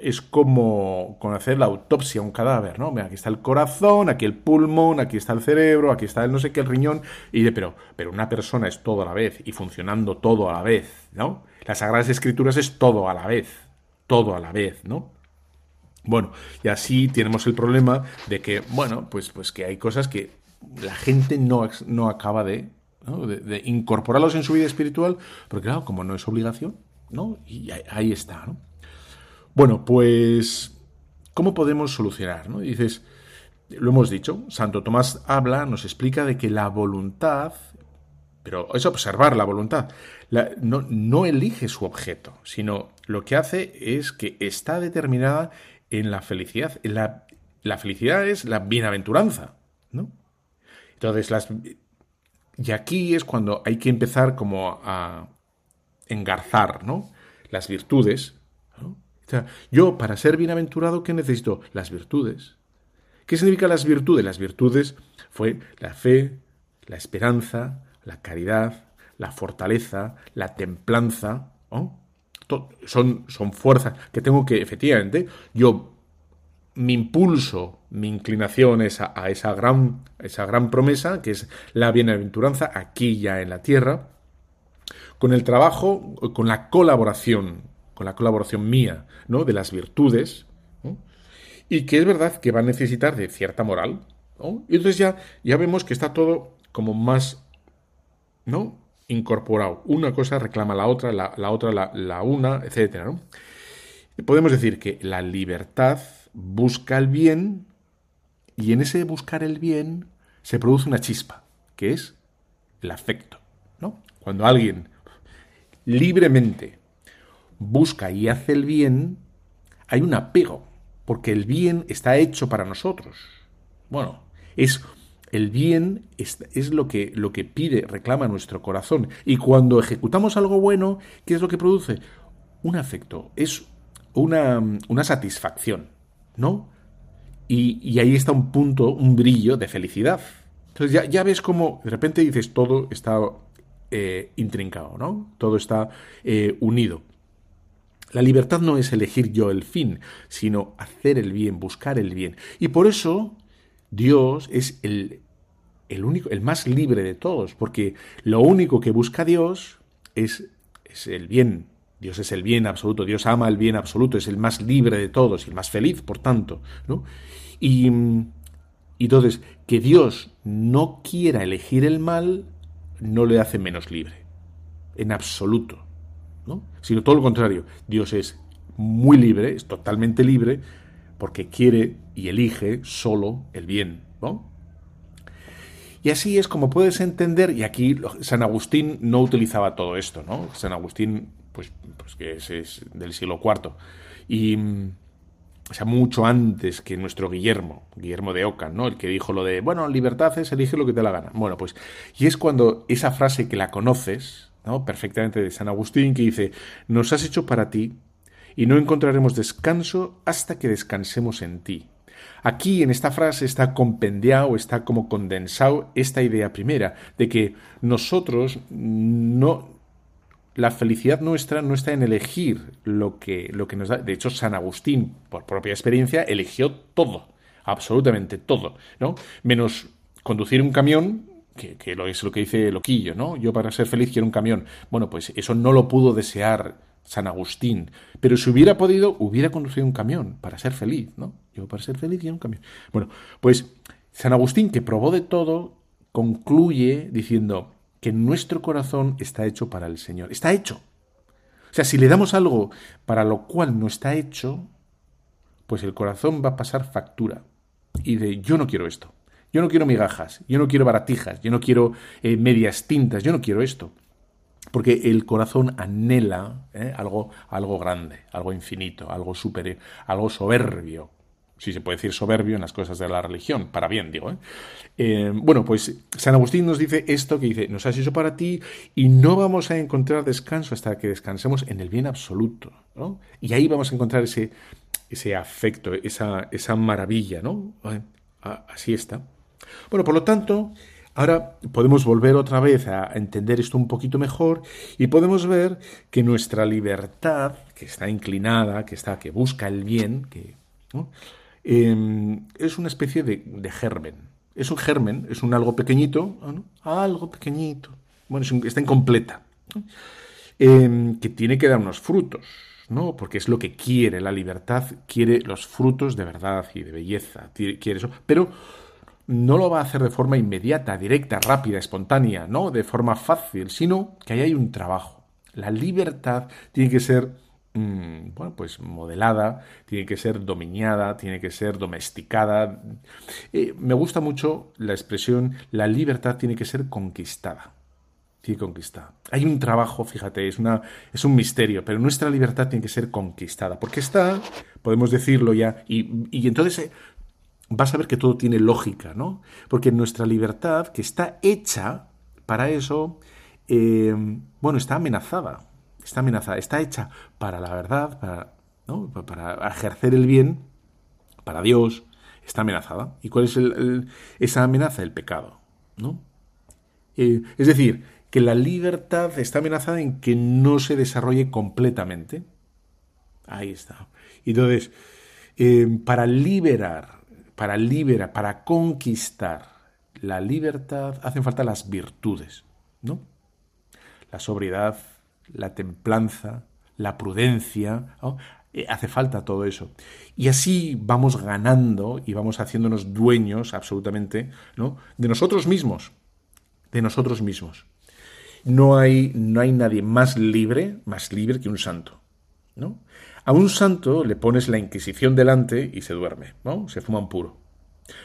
Speaker 2: es como hacer la autopsia a un cadáver, ¿no? Aquí está el corazón, aquí el pulmón, aquí está el cerebro, aquí está el no sé qué, el riñón, y de, pero, pero una persona es todo a la vez y funcionando todo a la vez, ¿no? Las Sagradas Escrituras es todo a la vez, todo a la vez, ¿no? Bueno, y así tenemos el problema de que, bueno, pues, pues que hay cosas que la gente no, no acaba de, incorporarlos en su vida espiritual, porque claro, como no es obligación, ¿no? Y ahí está, ¿no? Bueno, pues, ¿cómo podemos solucionar? ¿no? dices, lo hemos dicho, Santo Tomás habla, nos explica de que la voluntad, pero es observar la voluntad, no, no, elige su objeto, sino lo que hace es que está determinada en la felicidad. la, la felicidad es la bienaventuranza, ¿no? Entonces, las, y aquí es cuando hay que empezar como a engarzar, ¿no? Las virtudes. Yo para ser bienaventurado, ¿qué necesito? Las virtudes. ¿Qué significan las virtudes? Las virtudes fue la fe, la esperanza, la caridad, la fortaleza, la templanza. Son, son fuerzas que tengo que, efectivamente, yo mi impulso, mi inclinación es a, esa, gran, esa gran promesa, que es la bienaventuranza aquí ya en la tierra, con el trabajo, con la colaboración con la colaboración mía, ¿no? De las virtudes, y que es verdad que va a necesitar de cierta moral, Y entonces ya, ya vemos que está todo como más, ¿no? Incorporado. Una cosa reclama la otra, la, otra la, una, etc. podemos decir que la libertad busca el bien y en ese buscar el bien se produce una chispa, que es el afecto, ¿no? Cuando alguien libremente busca y hace el bien, hay un apego, porque el bien está hecho para nosotros. Bueno, es el bien es, lo, que, lo que pide, reclama nuestro corazón. Y cuando ejecutamos algo bueno, ¿qué es lo que produce? Un afecto, es una, una satisfacción, ¿no? Y, ahí está un punto, un brillo de felicidad. Entonces ya, ya ves cómo de repente dices todo está eh, intrincado, ¿no? Todo está eh, unido. La libertad no es elegir yo el fin, sino hacer el bien, buscar el bien. Y por eso Dios es el, el único, el más libre de todos, porque lo único que busca Dios es, es el bien. Dios es el bien absoluto, Dios ama el bien absoluto, es el más libre de todos y el más feliz, por tanto. ¿no? Y, y entonces, que Dios no quiera elegir el mal no le hace menos libre, en absoluto sino todo lo contrario. Dios es muy libre, es totalmente libre, porque quiere y elige solo el bien. Y así es como puedes entender, y aquí San Agustín no utilizaba todo esto, ¿no? San Agustín, pues, pues que es, del siglo IV, y, o sea, mucho antes que nuestro Guillermo, Guillermo de Oca, ¿no? El que dijo lo de, bueno, libertad es elige lo que te la gana. Bueno, pues, y es cuando esa frase que la conoces, perfectamente de San Agustín, que dice, nos has hecho para ti y no encontraremos descanso hasta que descansemos en ti. Aquí en esta frase está compendiado, está como condensado esta idea primera, de que nosotros no, la felicidad nuestra no está en elegir lo que, lo que nos da. De hecho, San Agustín, por propia experiencia, eligió todo, absolutamente todo, ¿no? Menos conducir un camión que, es lo que dice Loquillo, ¿no? Yo para ser feliz quiero un camión. Bueno, pues eso no lo pudo desear San Agustín, pero si hubiera podido, hubiera conducido un camión para ser feliz, ¿no? Yo para ser feliz quiero un camión. Bueno, pues San Agustín, que probó de todo, concluye diciendo que nuestro corazón está hecho para el Señor. Está hecho. O sea, si le damos algo para lo cual no está hecho, pues el corazón va a pasar factura. Y de yo no quiero esto. Yo no quiero migajas, yo no quiero baratijas, yo no quiero eh, medias tintas, yo no quiero esto. Porque el corazón anhela eh, algo, algo grande, algo infinito, algo super, algo soberbio. si se puede decir soberbio en las cosas de la religión, para bien, digo. ¿eh? Eh, bueno, pues San Agustín nos dice esto que dice, nos has hecho para ti y no vamos a encontrar descanso hasta que descansemos en el bien absoluto. ¿no? Y ahí vamos a encontrar ese, ese afecto, esa, esa maravilla, ¿no? Así está. Bueno, por lo tanto, ahora podemos volver otra vez a entender esto un poquito mejor y podemos ver que nuestra libertad, que está inclinada, que está, que busca el bien, que em, es una especie de, germen. Es un germen, es un algo pequeñito, algo pequeñito. Bueno, está incompleta. Em, que tiene que dar unos frutos. ¿no? Porque es lo que quiere la libertad, quiere los frutos de verdad y de belleza, quiere eso, pero no lo va a hacer de forma inmediata, directa, rápida, espontánea, no de forma fácil, sino que ahí hay un trabajo. La libertad tiene que ser mm, bueno, pues modelada, tiene que ser dominada, tiene que ser domesticada. Eh, me gusta mucho la expresión la libertad tiene que ser conquistada conquistada. Hay un trabajo, fíjate, es, una, es un misterio, pero nuestra libertad tiene que ser conquistada, porque está, podemos decirlo ya, y, entonces eh, vas a ver que todo tiene lógica, ¿no? Porque nuestra libertad, que está hecha para eso, eh, bueno, está amenazada, está amenazada, está hecha para la verdad, para, ejercer el bien, para Dios, está amenazada. ¿Y cuál es esa amenaza? El pecado, ¿no? Eh, es decir, que la libertad está amenazada en que no se desarrolle completamente. Ahí está. Entonces, eh, para liberar, para liberar, para conquistar la libertad, hacen falta las virtudes, ¿no? La sobriedad, la templanza, la prudencia, eh, hace falta todo eso. Y así vamos ganando y vamos haciéndonos dueños absolutamente, ¿no? De nosotros mismos, de nosotros mismos no hay, no hay nadie más libre, más libre que un santo. ¿no? A un santo le pones la Inquisición delante y se duerme, ¿no? Se fuma un puro.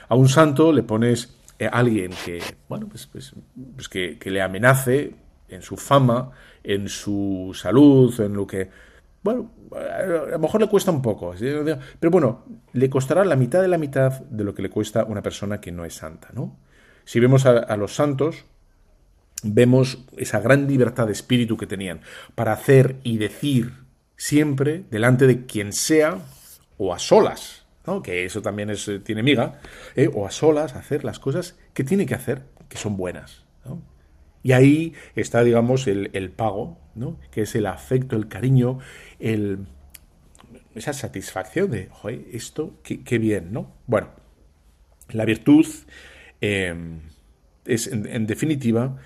Speaker 2: A un santo le pones a eh, alguien que, bueno, pues, pues, pues que, le amenace en su fama, en su salud, en lo que, bueno, a lo mejor le cuesta un poco, pero bueno, le costará la mitad de la mitad de lo que le cuesta una persona que no es santa, ¿no? Si vemos a los santos, vemos esa gran libertad de espíritu que tenían para hacer y decir siempre delante de quien sea o a solas, ¿no? que eso también es, eh, tiene miga, ¿eh? o a solas hacer las cosas que tiene que hacer, que son buenas. Y ahí está, digamos, el, pago, ¿no? que es el afecto, el cariño, el, esa satisfacción de, joder, esto, qué, bien, ¿no? Bueno, la virtud eh, es, en definitiva,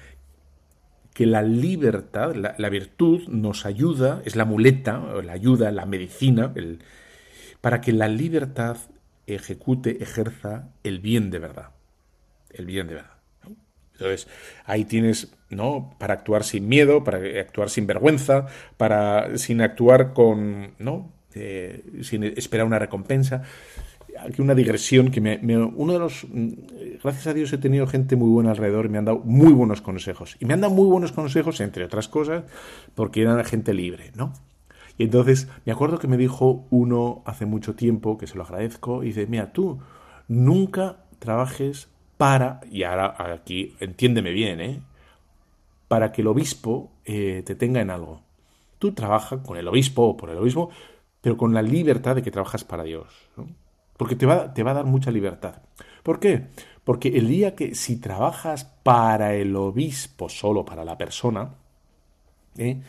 Speaker 2: que la libertad, la, virtud nos ayuda, es la muleta, la ayuda, la medicina, el, para que la libertad ejecute, ejerza el bien de verdad. El bien de verdad. Entonces, ahí tienes, ¿no? Para actuar sin miedo, para actuar sin vergüenza, para sin actuar con, ¿no? Eh, sin esperar una recompensa aquí una digresión que me, uno de los mm, gracias a Dios he tenido gente muy buena alrededor y me han dado muy buenos consejos. Y me han dado muy buenos consejos entre otras cosas porque eran gente libre no y entonces me acuerdo que me dijo uno hace mucho tiempo que se lo agradezco y dice mira tú nunca trabajes para y ahora aquí entiéndeme bien eh para que el obispo eh, te tenga en algo. Tú trabajas con el obispo o por el obispo pero con la libertad de que trabajas para Dios ¿no? Porque te va, te va a dar mucha libertad. ¿Por qué? Porque el día que si trabajas para el obispo, solo para la persona, ¿eh?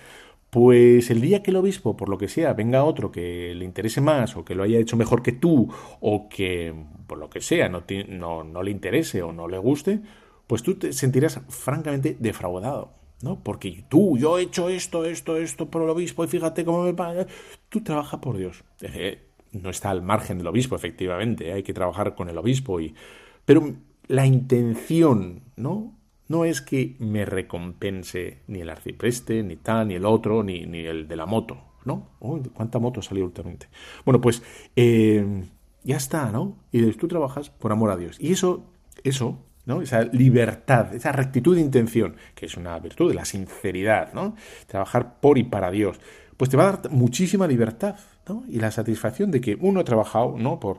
Speaker 2: pues el día que el obispo, por lo que sea, venga otro que le interese más o que lo haya hecho mejor que tú o que, por lo que sea, no, no, no le interese o no le guste, pues tú te sentirás francamente defraudado. ¿no? Porque tú, yo he hecho esto, esto, esto por el obispo y fíjate cómo me paga. Tú trabajas por Dios. Eh, no está al margen del obispo, efectivamente, hay que trabajar con el obispo y pero la intención, ¿no? No es que me recompense ni el arcipreste, ni tal, ni el otro, ni, ni el de la moto, ¿no? ¿Cuánta moto salió últimamente? Bueno, pues eh, ya está, ¿no? Y tú trabajas por amor a Dios. Y eso, eso, ¿no? Esa libertad, esa rectitud de intención, que es una virtud la sinceridad, ¿no? Trabajar por y para Dios, pues te va a dar muchísima libertad Y la satisfacción de que uno ha trabajado, ¿no? Por,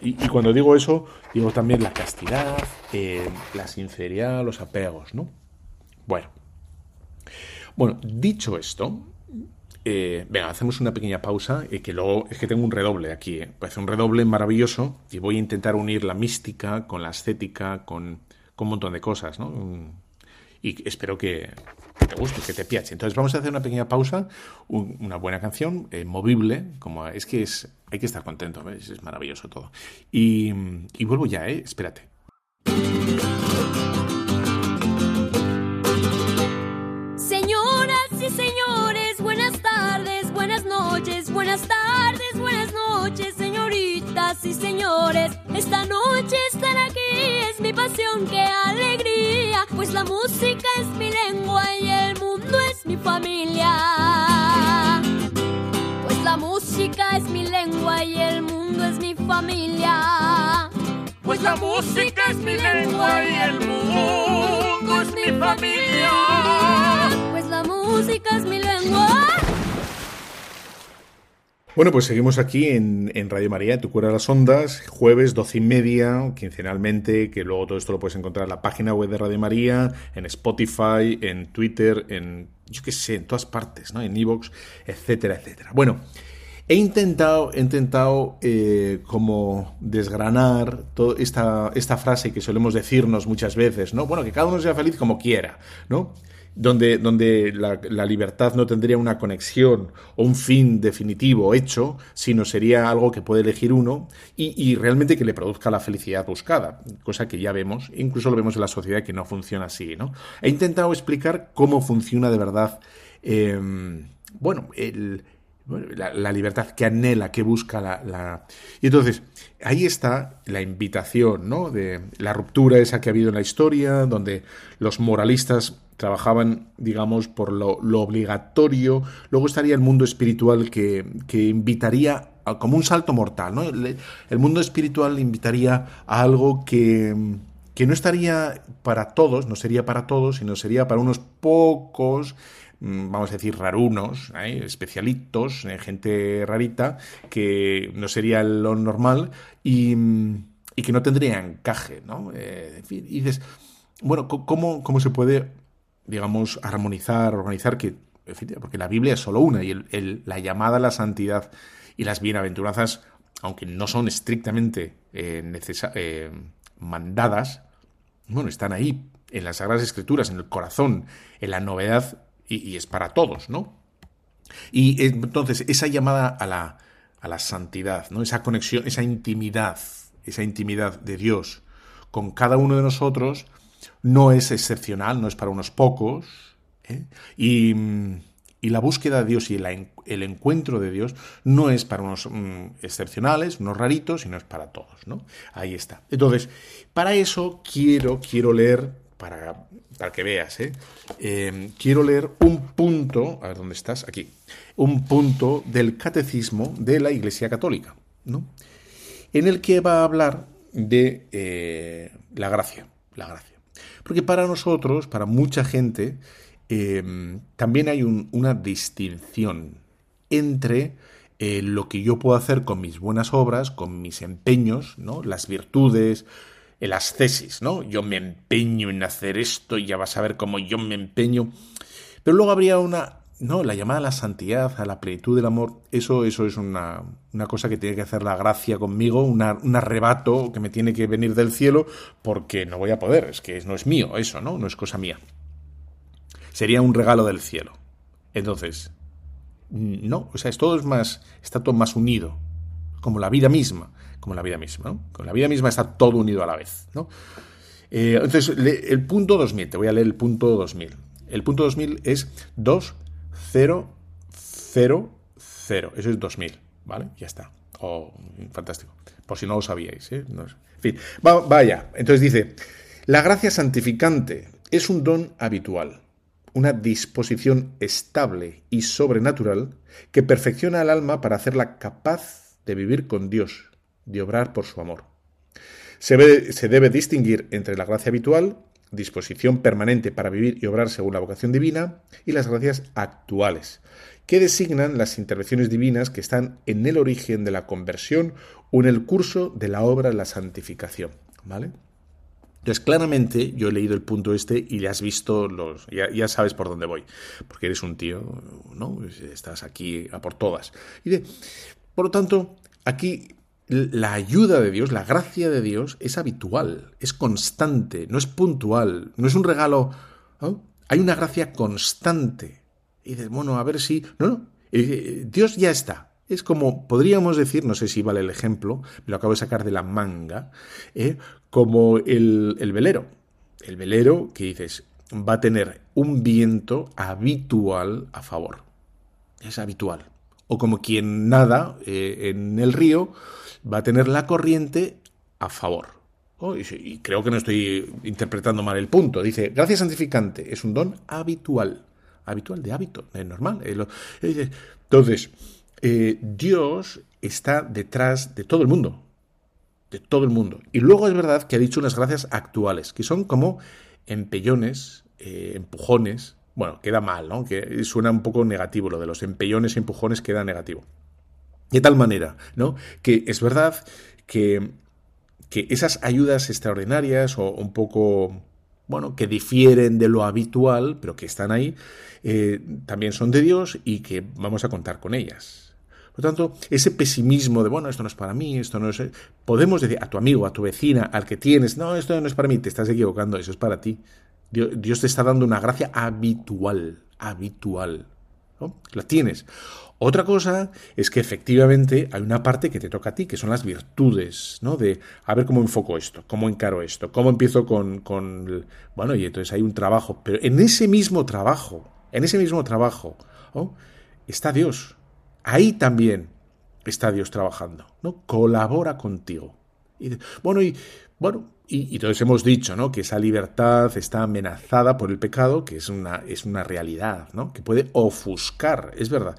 Speaker 2: y, cuando digo eso, digo también la castidad, eh, la sinceridad, los apegos, ¿no? Bueno. Bueno, dicho esto, eh, venga, hacemos una pequeña pausa, y que luego es que tengo un redoble aquí, eh. parece un redoble maravilloso y voy a intentar unir la mística con la estética, con, con un montón de cosas, ¿no? Y espero que, te guste, que te piache. Entonces vamos a hacer una pequeña pausa, una buena canción, eh, movible, como es que es, hay que estar contento, es maravilloso todo. Y, y vuelvo ya, ¿eh? Espérate.
Speaker 3: Señoras y señores, buenas tardes, buenas noches, buenas tardes, buenas noches, señoritas y señores. Esta noche estar aquí es mi pasión, qué alegría, pues la música es mi lengua y el mundo es mi familia. Pues la música es mi lengua y el mundo es mi familia. Pues la música es mi lengua y el mundo es mi familia. Pues la música es mi lengua.
Speaker 2: Bueno, pues seguimos aquí en, Radio María, Tu Cura de las Ondas, jueves, doce y media, quincenalmente, que luego todo esto lo puedes encontrar en la página web de Radio María, en Spotify, en Twitter, en, yo qué sé, en todas partes, ¿no? En Evox, etcétera, etcétera. Bueno, he intentado, he intentado eh, como desgranar toda esta, esta frase que solemos decirnos muchas veces, ¿no? Bueno, que cada uno sea feliz como quiera, ¿no? Donde, donde la, libertad no tendría una conexión o un fin definitivo hecho, sino sería algo que puede elegir uno y, realmente que le produzca la felicidad buscada, cosa que ya vemos, incluso lo vemos en la sociedad que no funciona así. ¿no? He intentado explicar cómo funciona de verdad, em, bueno, el, la, libertad que anhela, que busca la, Y entonces, ahí está la invitación, ¿no? De la ruptura esa que ha habido en la historia, donde los moralistas trabajaban, digamos, por lo, obligatorio. Luego estaría el mundo espiritual que, invitaría como un salto mortal, ¿no? El, mundo espiritual invitaría a algo que, que no estaría para todos, no sería para todos, sino sería para unos pocos Mm, vamos a decir, rarunos, ¿eh? especialitos, eh, gente rarita, que no sería lo normal y, y que no tendría encaje, ¿no? Eh, y dices, bueno, ¿cómo, ¿cómo se puede, digamos, armonizar, organizar que, porque la Biblia es solo una y la llamada a la santidad y las bienaventuranzas, aunque no son estrictamente mandadas, bueno, están ahí, en las Sagradas Escrituras, en el corazón, en la novedad y, es para todos, ¿no? Y entonces esa llamada a la, a la santidad, ¿no? Esa conexión, esa intimidad, esa intimidad de Dios con cada uno de nosotros no es excepcional, no es para unos pocos. ¿eh? Y, la búsqueda de Dios y el, encuentro de Dios no es para unos mm, excepcionales, unos raritos, sino es para todos. ¿no? Ahí está. Entonces, para eso quiero, quiero leer para, para que veas, ¿eh? ¿eh? quiero leer un punto, a ver dónde estás, aquí, un punto del catecismo de la Iglesia Católica, ¿no? En el que va a hablar de eh, la gracia, la gracia. Porque para nosotros, para mucha gente, eh, también hay una distinción entre lo que yo puedo hacer con mis buenas obras, con mis empeños, ¿no? las virtudes, el ascesis, ¿no? Yo me empeño en hacer esto y ya vas a ver cómo yo me empeño. Pero luego habría una, no, la llamada a la santidad, a la plenitud del amor, eso, eso es una, una cosa que tiene que hacer la gracia conmigo, un arrebato que me tiene que venir del cielo porque no voy a poder, es que no es mío eso, ¿no? No es cosa mía. Sería un regalo del cielo. Entonces, no, o sea, es todo es más, está todo más unido, como la vida misma como la vida misma. ¿no? Con la vida misma está todo unido a la vez. ¿no? Eh, entonces, el punto 2000, te voy a leer el punto 2000. El punto 2000 es 2, 0, 0, 0. Eso es 2000, ¿vale? Ya está. Oh, fantástico. Por si no lo sabíais. ¿eh? en fin, vaya. Entonces dice, la gracia santificante es un don habitual, una disposición estable y sobrenatural que perfecciona al alma para hacerla capaz de vivir con Dios de obrar por su amor. Se, se debe distinguir entre la gracia habitual, disposición permanente para vivir y obrar según la vocación divina, y las gracias actuales, que designan las intervenciones divinas que están en el origen de la conversión o en el curso de la obra de la santificación. ¿Vale? Entonces, claramente, yo he leído el punto este y ya has visto los. Ya, sabes por dónde voy. Porque eres un tío, ¿no? Estás aquí a por todas. Y de, por lo tanto, aquí la ayuda de Dios, la gracia de Dios es habitual, es constante, no es puntual, no es un regalo. Hay una gracia constante. Y dices, bueno, a ver si. No, no. Dios ya está. Es como, podríamos decir, no sé si vale el ejemplo, me lo acabo de sacar de la manga, ¿eh? como el, el velero. El velero que dices, va a tener un viento habitual a favor. Es habitual. O como quien nada eh, en el río, va a tener la corriente a favor. Oh, y, creo que no estoy interpretando mal el punto. Dice, gracia santificante es un don habitual. Habitual de hábito, es normal. Entonces, eh, Dios está detrás de todo el mundo. De todo el mundo. Y luego es verdad que ha dicho unas gracias actuales, que son como empellones, eh, empujones. Bueno, queda mal, ¿no? Que suena un poco negativo lo de los empellones y empujones, queda negativo. De tal manera, ¿no? Que es verdad que, que esas ayudas extraordinarias o un poco, bueno, que difieren de lo habitual, pero que están ahí, eh, también son de Dios y que vamos a contar con ellas. Por tanto, ese pesimismo de, bueno, esto no es para mí, esto no es... Podemos decir a tu amigo, a tu vecina, al que tienes, no, esto no es para mí, te estás equivocando, eso es para ti. Dios, te está dando una gracia habitual, habitual. ¿no? La tienes. Otra cosa es que efectivamente hay una parte que te toca a ti, que son las virtudes, ¿no? De a ver cómo enfoco esto, cómo encaro esto, cómo empiezo con, con bueno, y entonces hay un trabajo, pero en ese mismo trabajo, en ese mismo trabajo, está Dios. Ahí también está Dios trabajando, ¿no? Colabora contigo. Y, bueno, y bueno, y, entonces hemos dicho, ¿no? Que esa libertad está amenazada por el pecado, que es una, es una realidad, ¿no? Que puede ofuscar, es verdad.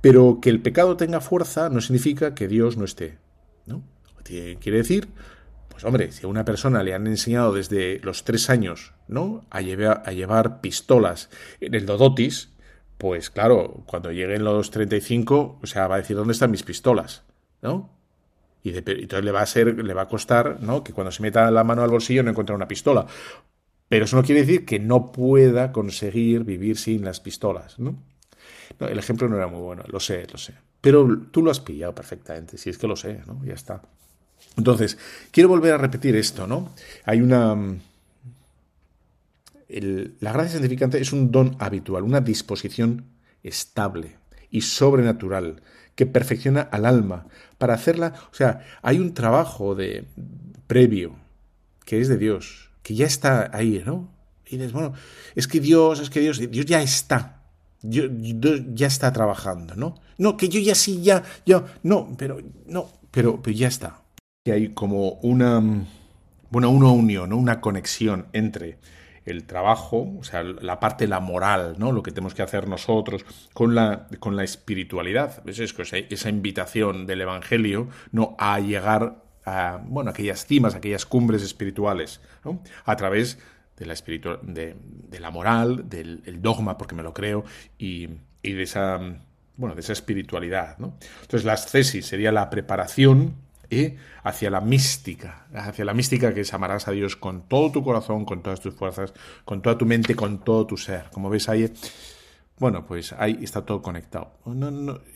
Speaker 2: Pero que el pecado tenga fuerza no significa que Dios no esté. ¿no? Quiere decir, pues hombre, si a una persona le han enseñado desde los tres años ¿no? a, llevar, a llevar pistolas en el Dodotis, pues claro, cuando lleguen los 35, o sea, va a decir, ¿dónde están mis pistolas? ¿No? Y entonces le va a ser, le va a costar, ¿no? Que cuando se meta la mano al bolsillo no encuentre una pistola. Pero eso no quiere decir que no pueda conseguir vivir sin las pistolas, ¿no? el ejemplo no era muy bueno, lo sé, lo sé. Pero tú lo has pillado perfectamente, si es que lo sé, ¿no? Ya está. Entonces, quiero volver a repetir esto, ¿no? Hay una... Mm, la gracia santificante es un don habitual, una disposición estable y sobrenatural que perfecciona al alma para hacerla, o sea, hay un trabajo de previo que es de Dios, que ya está ahí, ¿no? Y dices, bueno, es que Dios, es que Dios, Dios ya está, ya está trabajando, ¿no? No, que yo ya sí, ya, yo, no, pero, no, pero, pero ya está. Que hay como una, bueno, una unión, una conexión entre el trabajo, o sea, la parte, la moral, ¿no? Lo que tenemos que hacer nosotros con la, con la espiritualidad. Es esa invitación del Evangelio, ¿no? A llegar a, bueno, aquellas cimas, aquellas cumbres espirituales. A través de la, de, de, la moral, del dogma, porque me lo creo, y, de, esa, bueno, de esa espiritualidad. ¿no? Entonces, la ascesis sería la preparación ¿eh? hacia la mística, hacia la mística que es amarás a Dios con todo tu corazón, con todas tus fuerzas, con toda tu mente, con todo tu ser. Como ves ahí, bueno, pues ahí está todo conectado.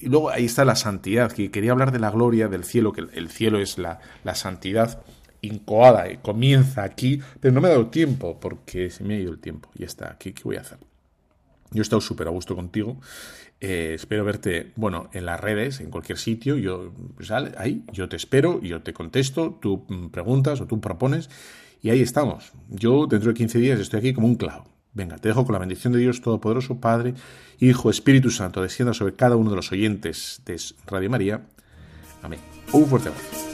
Speaker 2: Y luego ahí está la santidad, que quería hablar de la gloria del cielo, que el cielo es la, la santidad incoada y comienza aquí, pero no me ha dado tiempo porque se me ha ido el tiempo. Y está, aquí, ¿qué voy a hacer? Yo he estado súper a gusto contigo. Eh, espero verte, bueno, en las redes, en cualquier sitio. Yo, pues, ahí, yo te espero, yo te contesto, tú mm, preguntas o tú propones y ahí estamos. Yo dentro de 15 días estoy aquí como un clavo. Venga, te dejo con la bendición de Dios Todopoderoso, Padre, Hijo, Espíritu Santo, descienda sobre cada uno de los oyentes de Radio María. Amén. Un fuerte abrazo.